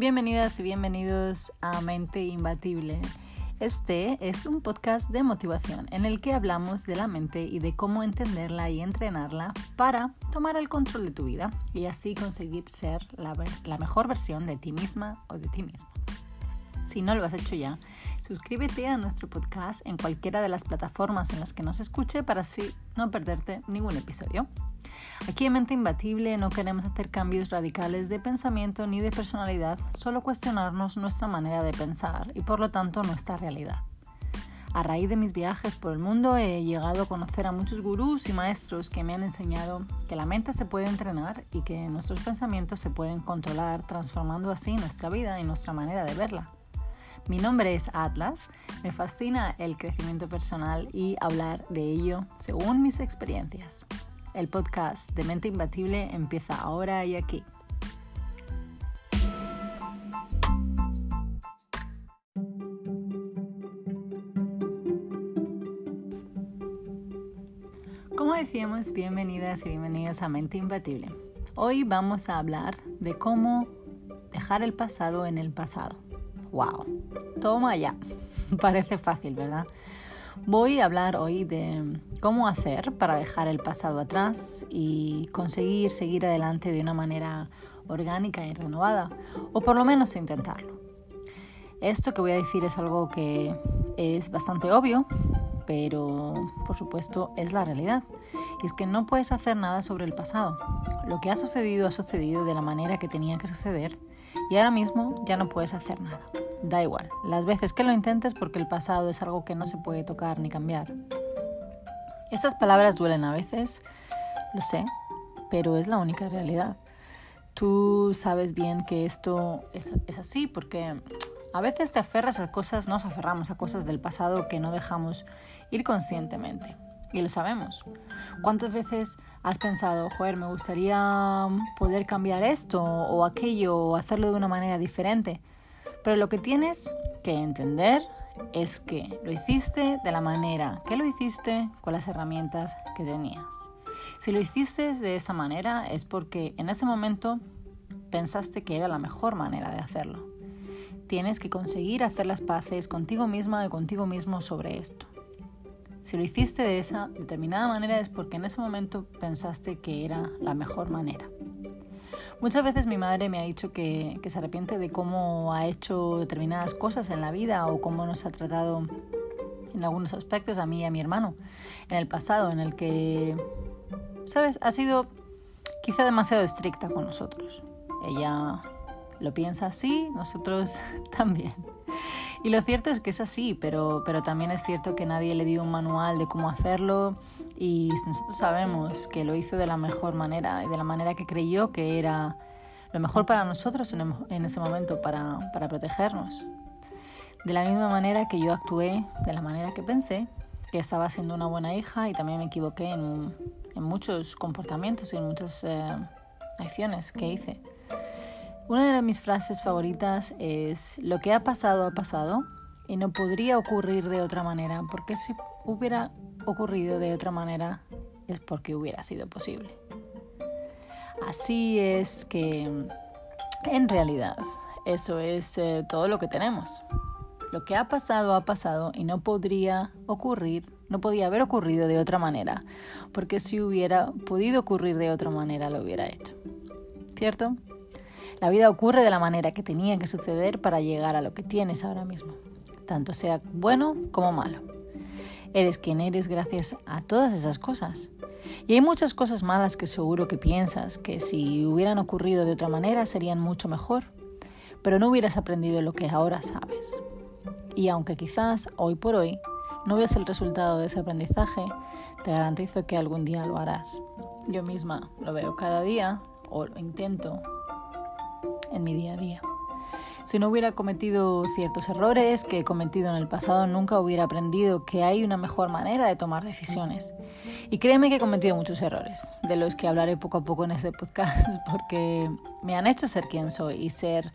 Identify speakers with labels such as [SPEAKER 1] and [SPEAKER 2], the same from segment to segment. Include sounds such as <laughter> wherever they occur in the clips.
[SPEAKER 1] Bienvenidas y bienvenidos a Mente Imbatible. Este es un podcast de motivación en el que hablamos de la mente y de cómo entenderla y entrenarla para tomar el control de tu vida y así conseguir ser la, la mejor versión de ti misma o de ti mismo. Si no lo has hecho ya, suscríbete a nuestro podcast en cualquiera de las plataformas en las que nos escuche para así no perderte ningún episodio. Aquí en Mente Imbatible no queremos hacer cambios radicales de pensamiento ni de personalidad, solo cuestionarnos nuestra manera de pensar y por lo tanto nuestra realidad. A raíz de mis viajes por el mundo he llegado a conocer a muchos gurús y maestros que me han enseñado que la mente se puede entrenar y que nuestros pensamientos se pueden controlar transformando así nuestra vida y nuestra manera de verla. Mi nombre es Atlas, me fascina el crecimiento personal y hablar de ello según mis experiencias. El podcast de Mente Imbatible empieza ahora y aquí. Como decíamos, bienvenidas y bienvenidos a Mente Imbatible. Hoy vamos a hablar de cómo dejar el pasado en el pasado. ¡Wow! Toma ya. <laughs> Parece fácil, ¿verdad? Voy a hablar hoy de cómo hacer para dejar el pasado atrás y conseguir seguir adelante de una manera orgánica y renovada, o por lo menos intentarlo. Esto que voy a decir es algo que es bastante obvio, pero por supuesto es la realidad. Y es que no puedes hacer nada sobre el pasado. Lo que ha sucedido ha sucedido de la manera que tenía que suceder y ahora mismo ya no puedes hacer nada. Da igual, las veces que lo intentes porque el pasado es algo que no se puede tocar ni cambiar. Estas palabras duelen a veces, lo sé, pero es la única realidad. Tú sabes bien que esto es, así porque a veces te aferras a cosas, nos aferramos a cosas del pasado que no dejamos ir conscientemente. Y lo sabemos. ¿Cuántas veces has pensado, joder, me gustaría poder cambiar esto o aquello o hacerlo de una manera diferente? Pero lo que tienes que entender es que lo hiciste de la manera que lo hiciste con las herramientas que tenías. Si lo hiciste de esa manera es porque en ese momento pensaste que era la mejor manera de hacerlo. Tienes que conseguir hacer las paces contigo misma y contigo mismo sobre esto. Si lo hiciste de esa determinada manera es porque en ese momento pensaste que era la mejor manera. Muchas veces mi madre me ha dicho que, se arrepiente de cómo ha hecho determinadas cosas en la vida o cómo nos ha tratado en algunos aspectos a mí y a mi hermano en el pasado, en el que, ¿sabes? Ha sido quizá demasiado estricta con nosotros. Ella lo piensa así, nosotros <laughs> también. Y lo cierto es que es así, pero, pero también es cierto que nadie le dio un manual de cómo hacerlo y nosotros sabemos que lo hizo de la mejor manera y de la manera que creyó que era lo mejor para nosotros en, en ese momento, para, para protegernos. De la misma manera que yo actué, de la manera que pensé, que estaba siendo una buena hija y también me equivoqué en, en muchos comportamientos y en muchas eh, acciones que hice. Una de mis frases favoritas es, lo que ha pasado ha pasado y no podría ocurrir de otra manera, porque si hubiera ocurrido de otra manera es porque hubiera sido posible. Así es que, en realidad, eso es eh, todo lo que tenemos. Lo que ha pasado ha pasado y no podría ocurrir, no podía haber ocurrido de otra manera, porque si hubiera podido ocurrir de otra manera lo hubiera hecho. ¿Cierto? La vida ocurre de la manera que tenía que suceder para llegar a lo que tienes ahora mismo, tanto sea bueno como malo. Eres quien eres gracias a todas esas cosas. Y hay muchas cosas malas que seguro que piensas que si hubieran ocurrido de otra manera serían mucho mejor, pero no hubieras aprendido lo que ahora sabes. Y aunque quizás hoy por hoy no veas el resultado de ese aprendizaje, te garantizo que algún día lo harás. Yo misma lo veo cada día o lo intento en mi día a día. Si no hubiera cometido ciertos errores que he cometido en el pasado, nunca hubiera aprendido que hay una mejor manera de tomar decisiones. Y créeme que he cometido muchos errores, de los que hablaré poco a poco en este podcast, <laughs> porque me han hecho ser quien soy y ser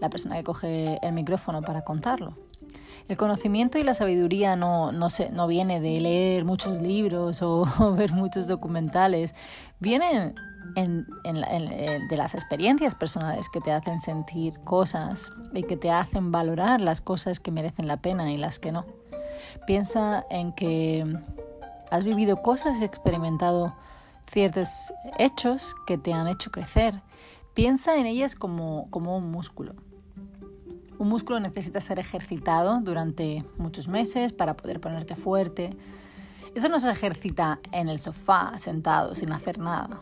[SPEAKER 1] la persona que coge el micrófono para contarlo. El conocimiento y la sabiduría no, no, se, no viene de leer muchos libros <laughs> o, ver muchos documentales, viene en, de las experiencias personales que te hacen sentir cosas y que te hacen valorar las cosas que merecen la pena y las que no. Piensa en que has vivido cosas y experimentado ciertos hechos que te han hecho crecer. Piensa en ellas como, como un músculo. Un músculo necesita ser ejercitado durante muchos meses para poder ponerte fuerte. Eso no se ejercita en el sofá, sentado, sin hacer nada.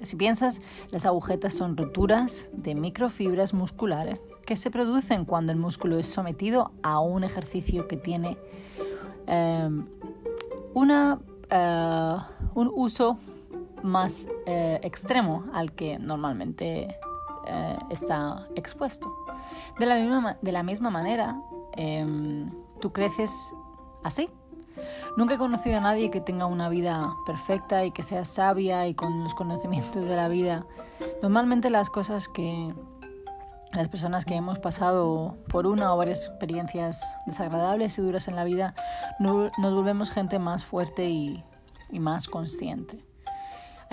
[SPEAKER 1] Si piensas, las agujetas son roturas de microfibras musculares que se producen cuando el músculo es sometido a un ejercicio que tiene em, una, eh, un uso más eh, extremo al que normalmente eh, está expuesto. De la misma, de la misma manera, em, tú creces así. Nunca he conocido a nadie que tenga una vida perfecta y que sea sabia y con los conocimientos de la vida. Normalmente las cosas que las personas que hemos pasado por una o varias experiencias desagradables y duras en la vida, nos volvemos gente más fuerte y, y más consciente.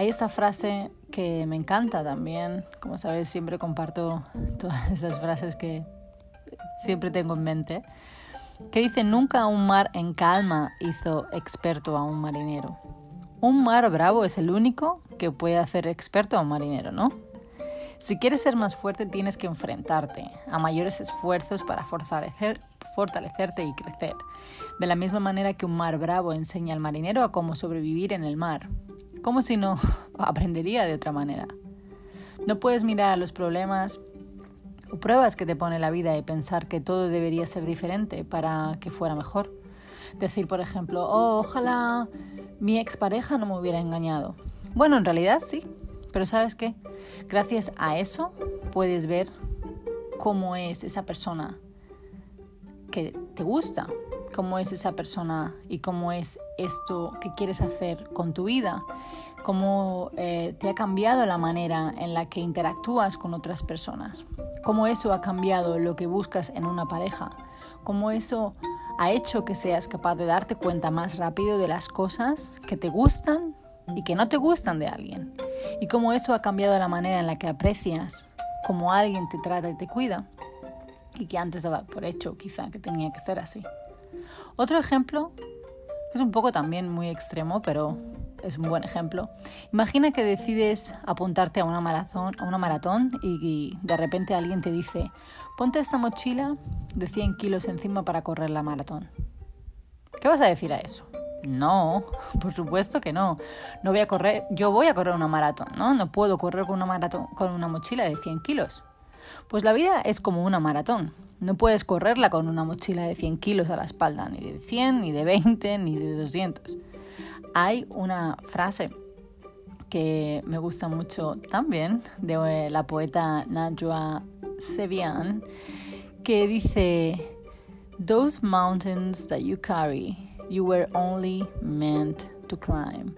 [SPEAKER 1] Hay esta frase que me encanta también, como sabes, siempre comparto <laughs> todas esas frases que siempre tengo en mente, que dice, nunca un mar en calma hizo experto a un marinero. Un mar bravo es el único que puede hacer experto a un marinero, ¿no? Si quieres ser más fuerte tienes que enfrentarte a mayores esfuerzos para fortalecer, fortalecerte y crecer, de la misma manera que un mar bravo enseña al marinero a cómo sobrevivir en el mar, como si no <laughs> aprendería de otra manera. No puedes mirar los problemas o pruebas que te pone la vida y pensar que todo debería ser diferente para que fuera mejor. Decir, por ejemplo, oh, ojalá mi expareja no me hubiera engañado. Bueno, en realidad sí, pero ¿sabes qué? Gracias a eso puedes ver cómo es esa persona que te gusta, cómo es esa persona y cómo es esto que quieres hacer con tu vida, cómo eh, te ha cambiado la manera en la que interactúas con otras personas, cómo eso ha cambiado lo que buscas en una pareja, cómo eso ha hecho que seas capaz de darte cuenta más rápido de las cosas que te gustan y que no te gustan de alguien, y cómo eso ha cambiado la manera en la que aprecias cómo alguien te trata y te cuida, y que antes daba por hecho quizá que tenía que ser así. Otro ejemplo, que es un poco también muy extremo, pero es un buen ejemplo. Imagina que decides apuntarte a una maratón, a una maratón y, de repente alguien te dice, ponte esta mochila de 100 kilos encima para correr la maratón. ¿Qué vas a decir a eso? No, por supuesto que no. No voy a correr, yo voy a correr una maratón, ¿no? No puedo correr con una maratón con una mochila de 100 kilos. Pues la vida es como una maratón. No puedes correrla con una mochila de 100 kilos a la espalda, ni de 100, ni de 20, <laughs> ni de 200. Hay una frase que me gusta mucho también de la poeta Najwa Sevian que dice, Those mountains that you carry, you were only meant to climb.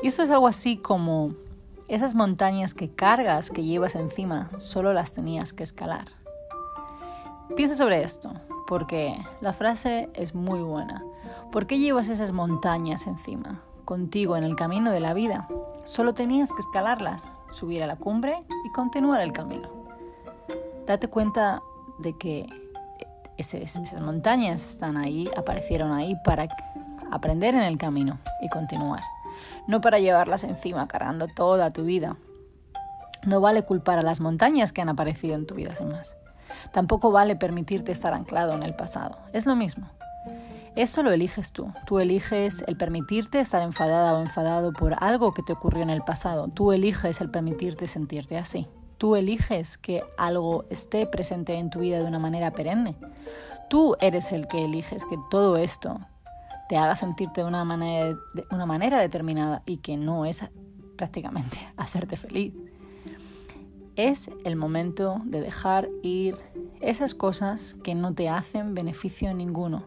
[SPEAKER 1] Y eso es algo así como esas montañas que cargas, que llevas encima, solo las tenías que escalar. Piensa sobre esto, porque la frase es muy buena. ¿Por qué llevas esas montañas encima? Contigo en el camino de la vida. Solo tenías que escalarlas, subir a la cumbre y continuar el camino. Date cuenta de que esas, esas montañas están ahí, aparecieron ahí para aprender en el camino y continuar no para llevarlas encima cargando toda tu vida. No vale culpar a las montañas que han aparecido en tu vida sin más. Tampoco vale permitirte estar anclado en el pasado. Es lo mismo. Eso lo eliges tú. Tú eliges el permitirte estar enfadada o enfadado por algo que te ocurrió en el pasado. Tú eliges el permitirte sentirte así. Tú eliges que algo esté presente en tu vida de una manera perenne. Tú eres el que eliges que todo esto te haga sentirte de una manera, de una manera determinada y que no es prácticamente <laughs> hacerte feliz. Es el momento de dejar ir esas cosas que no te hacen beneficio ninguno.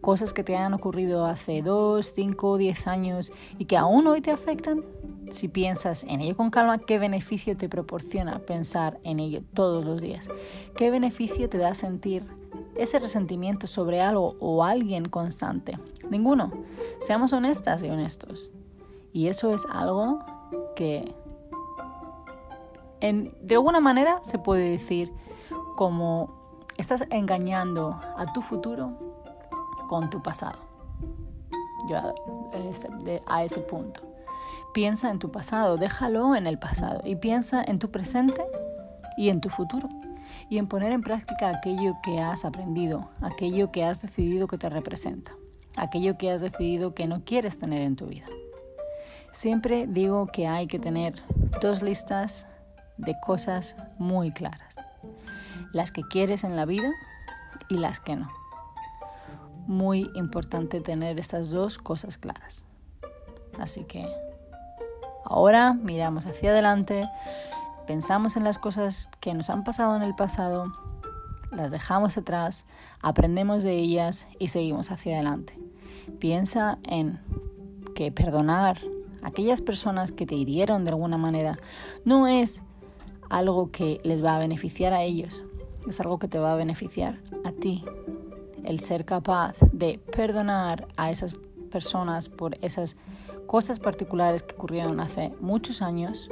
[SPEAKER 1] Cosas que te han ocurrido hace 2, 5, 10 años y que aún hoy te afectan. Si piensas en ello con calma, ¿qué beneficio te proporciona pensar en ello todos los días? ¿Qué beneficio te da sentir ese resentimiento sobre algo o alguien constante. Ninguno. Seamos honestas y honestos. Y eso es algo que en, de alguna manera se puede decir como estás engañando a tu futuro con tu pasado. Yo a ese punto. Piensa en tu pasado, déjalo en el pasado y piensa en tu presente y en tu futuro y en poner en práctica aquello que has aprendido, aquello que has decidido que te representa, aquello que has decidido que no quieres tener en tu vida. Siempre digo que hay que tener dos listas de cosas muy claras. Las que quieres en la vida y las que no. Muy importante tener estas dos cosas claras. Así que ahora miramos hacia adelante, pensamos en las cosas que nos han pasado en el pasado, las dejamos atrás, aprendemos de ellas y seguimos hacia adelante. Piensa en que perdonar a aquellas personas que te hirieron de alguna manera no es algo que les va a beneficiar a ellos, es algo que te va a beneficiar a ti. El ser capaz de perdonar a esas personas por esas cosas particulares que ocurrieron hace muchos años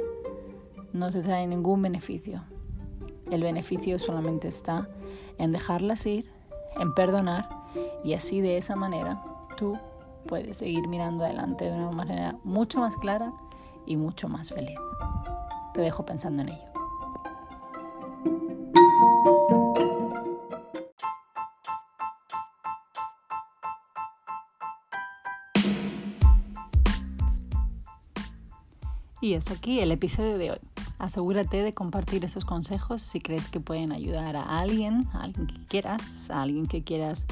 [SPEAKER 1] no te trae ningún beneficio. El beneficio solamente está en dejarlas ir, en perdonar y así de esa manera tú puedes seguir mirando adelante de una manera mucho más clara y mucho más feliz. Te dejo pensando en ello. Y es aquí el episodio de hoy. Asegúrate de compartir esos consejos si crees que pueden ayudar a alguien, a alguien que quieras, a alguien que quieras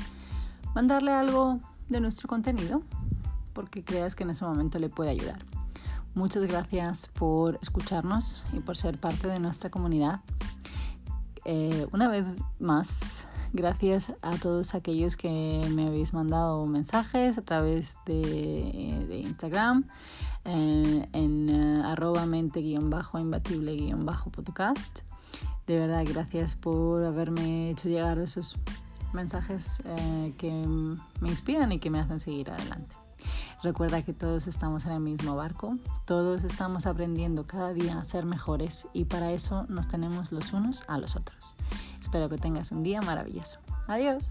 [SPEAKER 1] mandarle algo de nuestro contenido, porque creas que en ese momento le puede ayudar. Muchas gracias por escucharnos y por ser parte de nuestra comunidad. Eh, una vez más, gracias a todos aquellos que me habéis mandado mensajes a través de, Instagram, eh, en arroba mente-imbatible-podcast. De verdad, gracias por haberme hecho llegar esos mensajes eh, que me inspiran y que me hacen seguir adelante. Recuerda que todos estamos en el mismo barco, todos estamos aprendiendo cada día a ser mejores y para eso nos tenemos los unos a los otros. Espero que tengas un día maravilloso. Adiós.